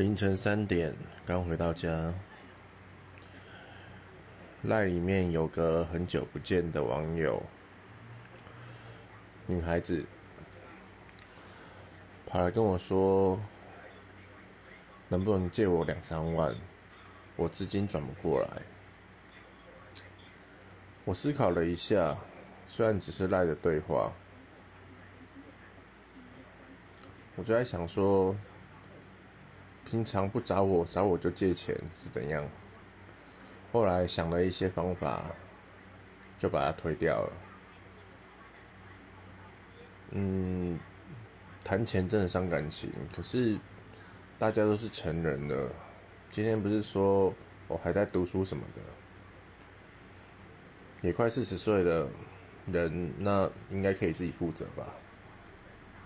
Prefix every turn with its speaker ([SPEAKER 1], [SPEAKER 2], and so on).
[SPEAKER 1] 凌晨三点，刚回到家，赖里面有个很久不见的网友，女孩子，跑来跟我说，能不能借我两三万？我资金转不过来。我思考了一下，虽然只是赖的对话，我就在想说。平常不找我，找我就借钱是怎样？后来想了一些方法，就把它推掉了。嗯，谈钱真的伤感情，可是大家都是成人了。今天不是说我还在读书什么的，也快四十岁了，人那应该可以自己负责吧。